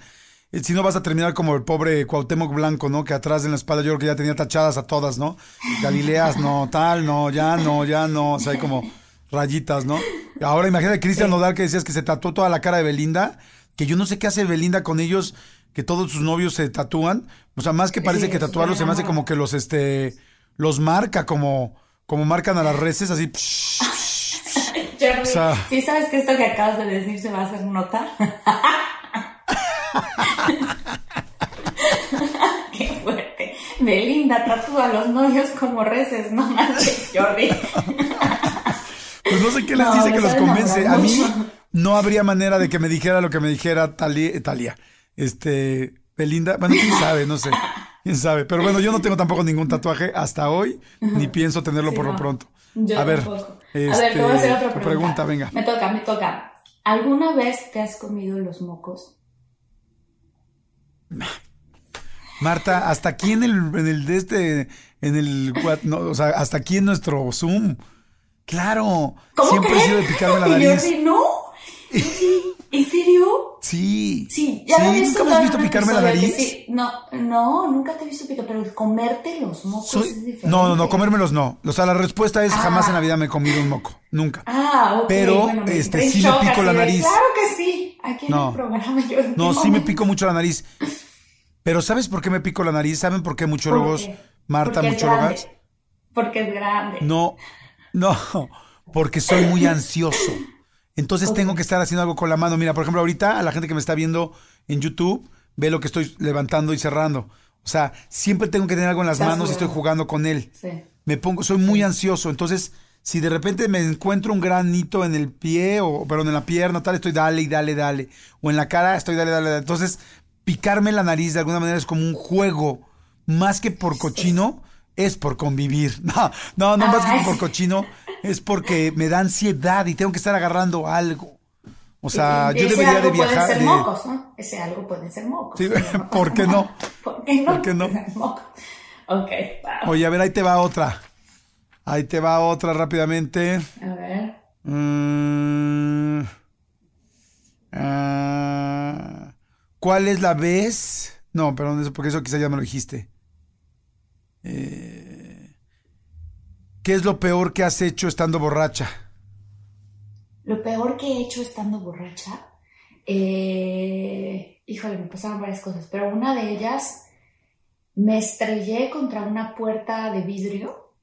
Speaker 2: eh, Si no vas a terminar como el pobre Cuauhtémoc Blanco, ¿no? Que atrás en la espalda yo creo que ya tenía tachadas a todas, ¿no? Galileas, no, tal, no, ya no, ya no. O sea, hay como rayitas, ¿no? Ahora imagínate a Cristian Nodal que decías que se tatuó toda la cara de Belinda, que yo no sé qué hace Belinda con ellos, que todos sus novios se tatúan. O sea, más que parece
Speaker 1: Sí,
Speaker 2: que tatuarlos se me hace como que los, este, los marca como, como marcan a las reses, así. O sea-
Speaker 1: ¿sí sabes que esto que acabas de decir se va a hacer nota? Qué fuerte. Belinda tatúa a los novios como reces, no manches, Jordi.
Speaker 2: Pues no sé qué les
Speaker 1: No,
Speaker 2: dice que los convence. A mí
Speaker 1: mucho.
Speaker 2: No habría manera de que me dijera lo que me dijera Talia. Este, Belinda, bueno, quién sabe, no sé. Quién sabe. Pero bueno, yo no tengo tampoco ningún tatuaje hasta hoy, ni pienso tenerlo
Speaker 1: Sí,
Speaker 2: por lo pronto.
Speaker 1: Yo
Speaker 2: a ver, este,
Speaker 1: a ver, te voy a hacer otra pregunta.
Speaker 2: pregunta, venga.
Speaker 1: Me toca, me toca. ¿Alguna vez te has comido los mocos?
Speaker 2: Marta, hasta aquí en el, en el de este, en el, no, o sea, hasta aquí en nuestro Zoom. Claro,
Speaker 1: ¿Cómo
Speaker 2: siempre he sido de picarme la
Speaker 1: Y yo
Speaker 2: nariz.
Speaker 1: así, no. ¿En serio?
Speaker 2: Sí.
Speaker 1: Sí, ya
Speaker 2: ¿Nunca me has visto picarme la nariz?
Speaker 1: sí. No, no, nunca te he visto picar, pero comerte los mocos
Speaker 2: Soy-
Speaker 1: es diferente.
Speaker 2: No, no, no, comérmelos no. O sea, la respuesta es
Speaker 1: Ah.
Speaker 2: jamás en la vida me he comido un moco. Nunca.
Speaker 1: Ah, ok.
Speaker 2: Pero,
Speaker 1: bueno,
Speaker 2: este, sí me pico la
Speaker 1: de,
Speaker 2: nariz.
Speaker 1: Claro que sí. Aquí en
Speaker 2: No.
Speaker 1: el programa yo. ¿en
Speaker 2: No, sí me pico mucho la nariz. Pero ¿sabes por qué me pico la nariz? ¿Saben por qué muchólogos,
Speaker 1: ¿Por qué?
Speaker 2: Marta,
Speaker 1: Porque
Speaker 2: muchólogas?
Speaker 1: Porque es grande.
Speaker 2: No, no, porque soy muy ansioso. Entonces tengo que estar haciendo algo con la mano. Mira, por ejemplo, ahorita a la gente que me está viendo en YouTube, ve lo que estoy levantando y cerrando. O sea, siempre tengo que tener algo en las
Speaker 1: Estás
Speaker 2: manos y estoy
Speaker 1: jugando.
Speaker 2: con él.
Speaker 1: Sí.
Speaker 2: Me pongo, soy muy ansioso. Entonces, si de repente me encuentro un granito en el pie, o perdón, en la pierna, tal, estoy dale y dale, dale. O en la cara, estoy dale, dale, dale. Entonces, picarme la nariz de alguna manera es como un juego. Más que por cochino, es por convivir. No, no, no más que por cochino, es porque me da ansiedad y tengo que estar agarrando algo. O sea, yo debería de viajar.
Speaker 1: Pueden ser
Speaker 2: de-
Speaker 1: mocos, ¿no? Ese algo pueden ser mocos.
Speaker 2: Sí,
Speaker 1: no pasa
Speaker 2: ¿por qué no?
Speaker 1: ¿Por qué no?
Speaker 2: ¿Por qué no?
Speaker 1: Mocos. Ok, wow.
Speaker 2: Oye, a ver, ahí te va otra. Ahí te va otra rápidamente.
Speaker 1: A ver.
Speaker 2: Mm, ah, ¿Cuál es la vez? No, perdón, eso porque eso quizá ya me lo dijiste. Eh, ¿Qué es lo peor que has hecho estando borracha?
Speaker 1: Lo peor que he hecho estando borracha, eh, híjole, me pasaron varias cosas, pero una de ellas me estrellé contra una puerta de vidrio,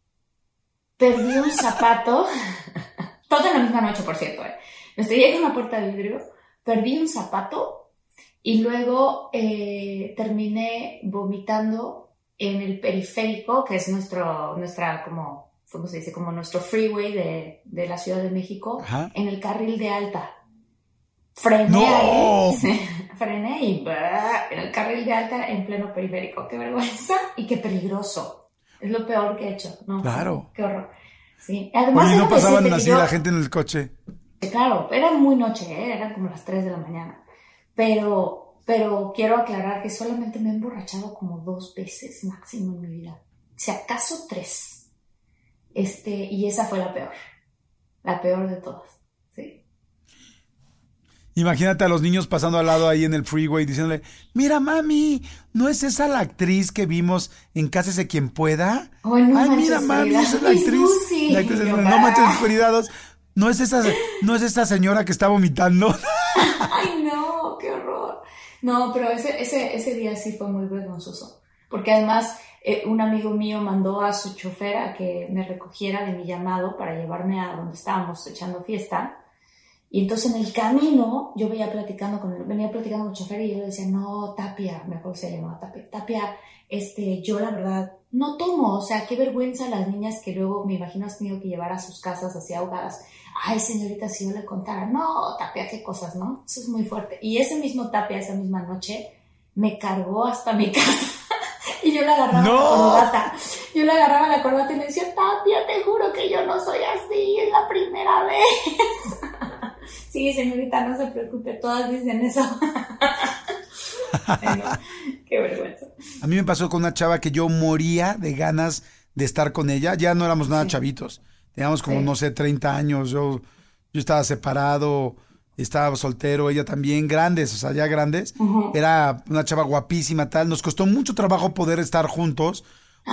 Speaker 1: perdí un zapato, toda en la misma noche, por cierto, eh. me estrellé con una puerta de vidrio, perdí un zapato y luego eh, terminé vomitando en el periférico, que es nuestro, nuestra como ¿cómo se dice? Como nuestro freeway de, de la Ciudad de México,
Speaker 2: Ajá.
Speaker 1: en el carril de alta. Frené
Speaker 2: ¡No!
Speaker 1: ahí, sí, frené y ¡bah! en el carril de alta en pleno periférico. ¡Qué vergüenza y qué peligroso! Es lo peor que he hecho, ¿no?
Speaker 2: Claro.
Speaker 1: ¡Qué horror! Sí, además
Speaker 2: Oye, no pasaban así
Speaker 1: yo-
Speaker 2: la gente en el coche.
Speaker 1: Claro, era muy noche, ¿eh? eran como las 3 de la mañana. Pero, pero quiero aclarar que solamente me he emborrachado como dos veces máximo en mi vida. Si acaso tres. Este, y esa fue la peor. La peor de todas. Sí.
Speaker 2: Imagínate a los niños pasando al lado ahí en el freeway diciéndole, mira mami, ¿no es esa la actriz que vimos en Cásese quien pueda?
Speaker 1: Ay, no
Speaker 2: Ay, mira mami, esa es la actriz.
Speaker 1: Lucy.
Speaker 2: La actriz
Speaker 1: yo,
Speaker 2: no manches,
Speaker 1: "Ah".
Speaker 2: Frida dos. No es esa, no es esta señora que está vomitando.
Speaker 1: Ay, no, qué horror. No, pero ese, ese, ese día sí fue muy vergonzoso. Porque además, eh, un amigo mío mandó a su chofer a que me recogiera de mi llamado para llevarme a donde estábamos echando fiesta. Y entonces en el camino yo venía platicando con él, venía platicando con el chofer y yo le decía, no, Tapia, me acuerdo que se llamaba Tapia, Tapia, este, yo la verdad no tomo, o sea, qué vergüenza las niñas que luego me imagino has tenido que llevar a sus casas así ahogadas. Ay, señorita, si yo le contara, no, Tapia, qué cosas, ¿no? Eso es muy fuerte. Y ese mismo Tapia, esa misma noche, me cargó hasta mi casa. Y yo le agarraba
Speaker 2: ¡No!
Speaker 1: la corbata. Yo le agarraba la corbata y le decía, Tapia, te juro que yo no soy así, es la primera vez. sí, señorita, no se preocupe, todas dicen eso. Qué vergüenza.
Speaker 2: A mí me pasó con una chava que yo moría de ganas de estar con ella. Ya no éramos nada
Speaker 1: Sí.
Speaker 2: chavitos. Teníamos como,
Speaker 1: Sí.
Speaker 2: no sé, 30 años. Yo, yo estaba separado, estaba soltero, ella también, grandes, o sea, ya grandes. Era una chava guapísima, tal. Nos costó mucho trabajo poder estar juntos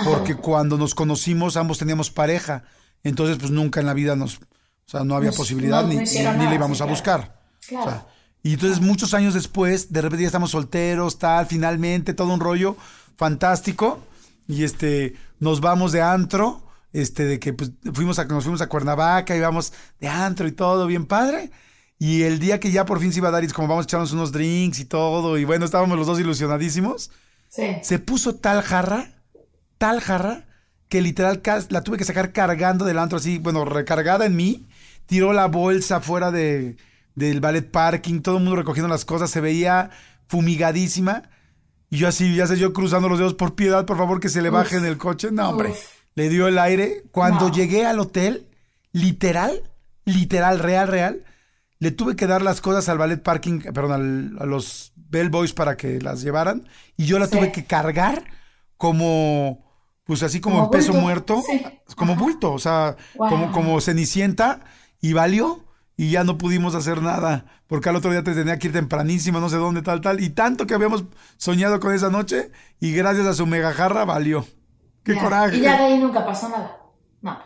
Speaker 2: porque cuando nos conocimos ambos teníamos pareja. Entonces, pues nunca en la vida nos... O sea, no había
Speaker 1: Nos-
Speaker 2: posibilidad
Speaker 1: no-
Speaker 2: ni,
Speaker 1: no
Speaker 2: ni- le íbamos
Speaker 1: sí,
Speaker 2: a
Speaker 1: claro.
Speaker 2: buscar.
Speaker 1: Claro.
Speaker 2: O sea, y entonces muchos años después, de repente ya estamos solteros, tal, finalmente, todo un rollo fantástico. Y este, nos vamos de antro, este, de que pues fuimos a, nos fuimos a Cuernavaca, íbamos de antro y todo, bien padre. Y el día que ya por fin se iba a dar, y es como vamos a echarnos unos drinks y todo, y bueno, estábamos los dos ilusionadísimos.
Speaker 1: Sí.
Speaker 2: Se puso tal jarra, tal jarra, que literal la tuve que sacar cargando del antro así, bueno, recargada en mí. Tiró la bolsa fuera de, del ballet parking, todo el mundo recogiendo las cosas, se veía fumigadísima. Y yo así, ya sé, yo cruzando los dedos, por piedad, por favor, que se le baje en el coche. No, hombre,
Speaker 1: Uf.
Speaker 2: le dio el aire. Cuando
Speaker 1: No.
Speaker 2: llegué al hotel, literal, literal, real, real, le tuve que dar las cosas al ballet parking, perdón, al- a los bellboys para que las llevaran. Y yo la
Speaker 1: Sí.
Speaker 2: tuve que cargar como, pues así como,
Speaker 1: Como
Speaker 2: en peso
Speaker 1: bulto,
Speaker 2: muerto,
Speaker 1: sí.
Speaker 2: como
Speaker 1: Ajá.
Speaker 2: bulto, o sea,
Speaker 1: Wow.
Speaker 2: como, como cenicienta, y valió. Y ya no pudimos hacer nada, porque al otro día te tenía que ir tempranísimo, no sé dónde, tal, tal. Y tanto que habíamos soñado con esa noche, y gracias a su mega jarra valió. ¡Qué
Speaker 1: Ya.
Speaker 2: coraje!
Speaker 1: Y ya de ahí nunca pasó nada. No.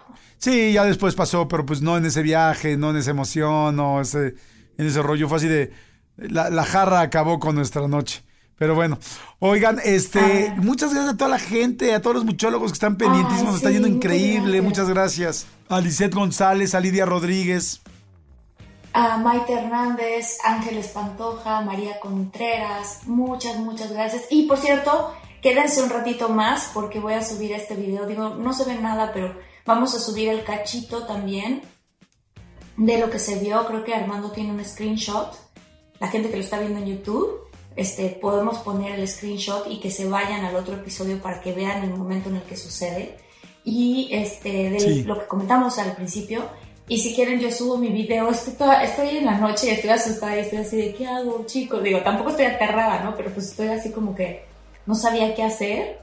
Speaker 2: Sí, ya después pasó, pero pues no en ese viaje, no en esa emoción, no ese, en ese rollo. Fue así de. La, la jarra acabó con nuestra noche. Pero bueno, oigan, este,
Speaker 1: Ah.
Speaker 2: muchas gracias a toda la gente, a todos los muchólogos que están pendientísimos,
Speaker 1: Ay,
Speaker 2: nos está
Speaker 1: sí,
Speaker 2: yendo increíble,
Speaker 1: gracias.
Speaker 2: muchas gracias. A Lisette González, a Lidia Rodríguez,
Speaker 1: A Maite Hernández, Ángeles Pantoja, María Contreras, muchas, muchas gracias. Y por cierto, quédense un ratito más porque voy a subir este video. Digo, no se ve nada, pero vamos a subir el cachito también de lo que se vio. Creo que Armando tiene un screenshot. La gente que lo está viendo en YouTube, este, podemos poner el screenshot y que se vayan al otro episodio para que vean el momento en el que sucede. Y este, de
Speaker 2: Sí.
Speaker 1: lo que comentamos al principio. Y si quieren, yo subo mi video. Estoy, toda- estoy en la noche y estoy asustada y estoy así de, ¿qué hago, chicos? Digo, tampoco estoy aterrada, ¿no? Pero pues estoy así como que no sabía qué hacer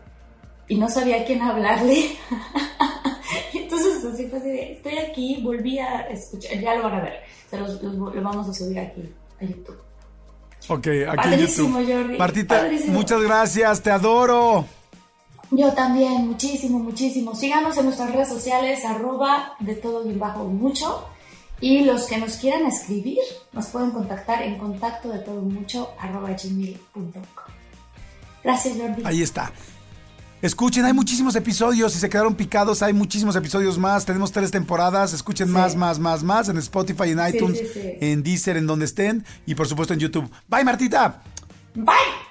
Speaker 1: y no sabía a quién hablarle. Así fue así de, estoy aquí, volví a escuchar, ya lo van a ver. Se los, los- lo vamos a subir aquí a YouTube.
Speaker 2: ok, aquí en
Speaker 1: Padrísimo,
Speaker 2: YouTube.
Speaker 1: Jordi.
Speaker 2: Martita,
Speaker 1: Padrísimo.
Speaker 2: muchas gracias, te adoro.
Speaker 1: Yo también, muchísimo, muchísimo. Síganos en nuestras redes sociales, arroba de todo bien bajo mucho. Y los que nos quieran escribir, nos pueden contactar en contacto de todo mucho, arroba gmail.com. Gracias, Jordi.
Speaker 2: Ahí está. Escuchen, hay muchísimos episodios. Si se quedaron picados, hay muchísimos episodios más. Tenemos tres temporadas. Escuchen
Speaker 1: Sí.
Speaker 2: más, más, más, más en Spotify, en iTunes,
Speaker 1: sí, sí.
Speaker 2: en Deezer, en donde estén. Y por supuesto en YouTube. Bye, Martita.
Speaker 1: Bye.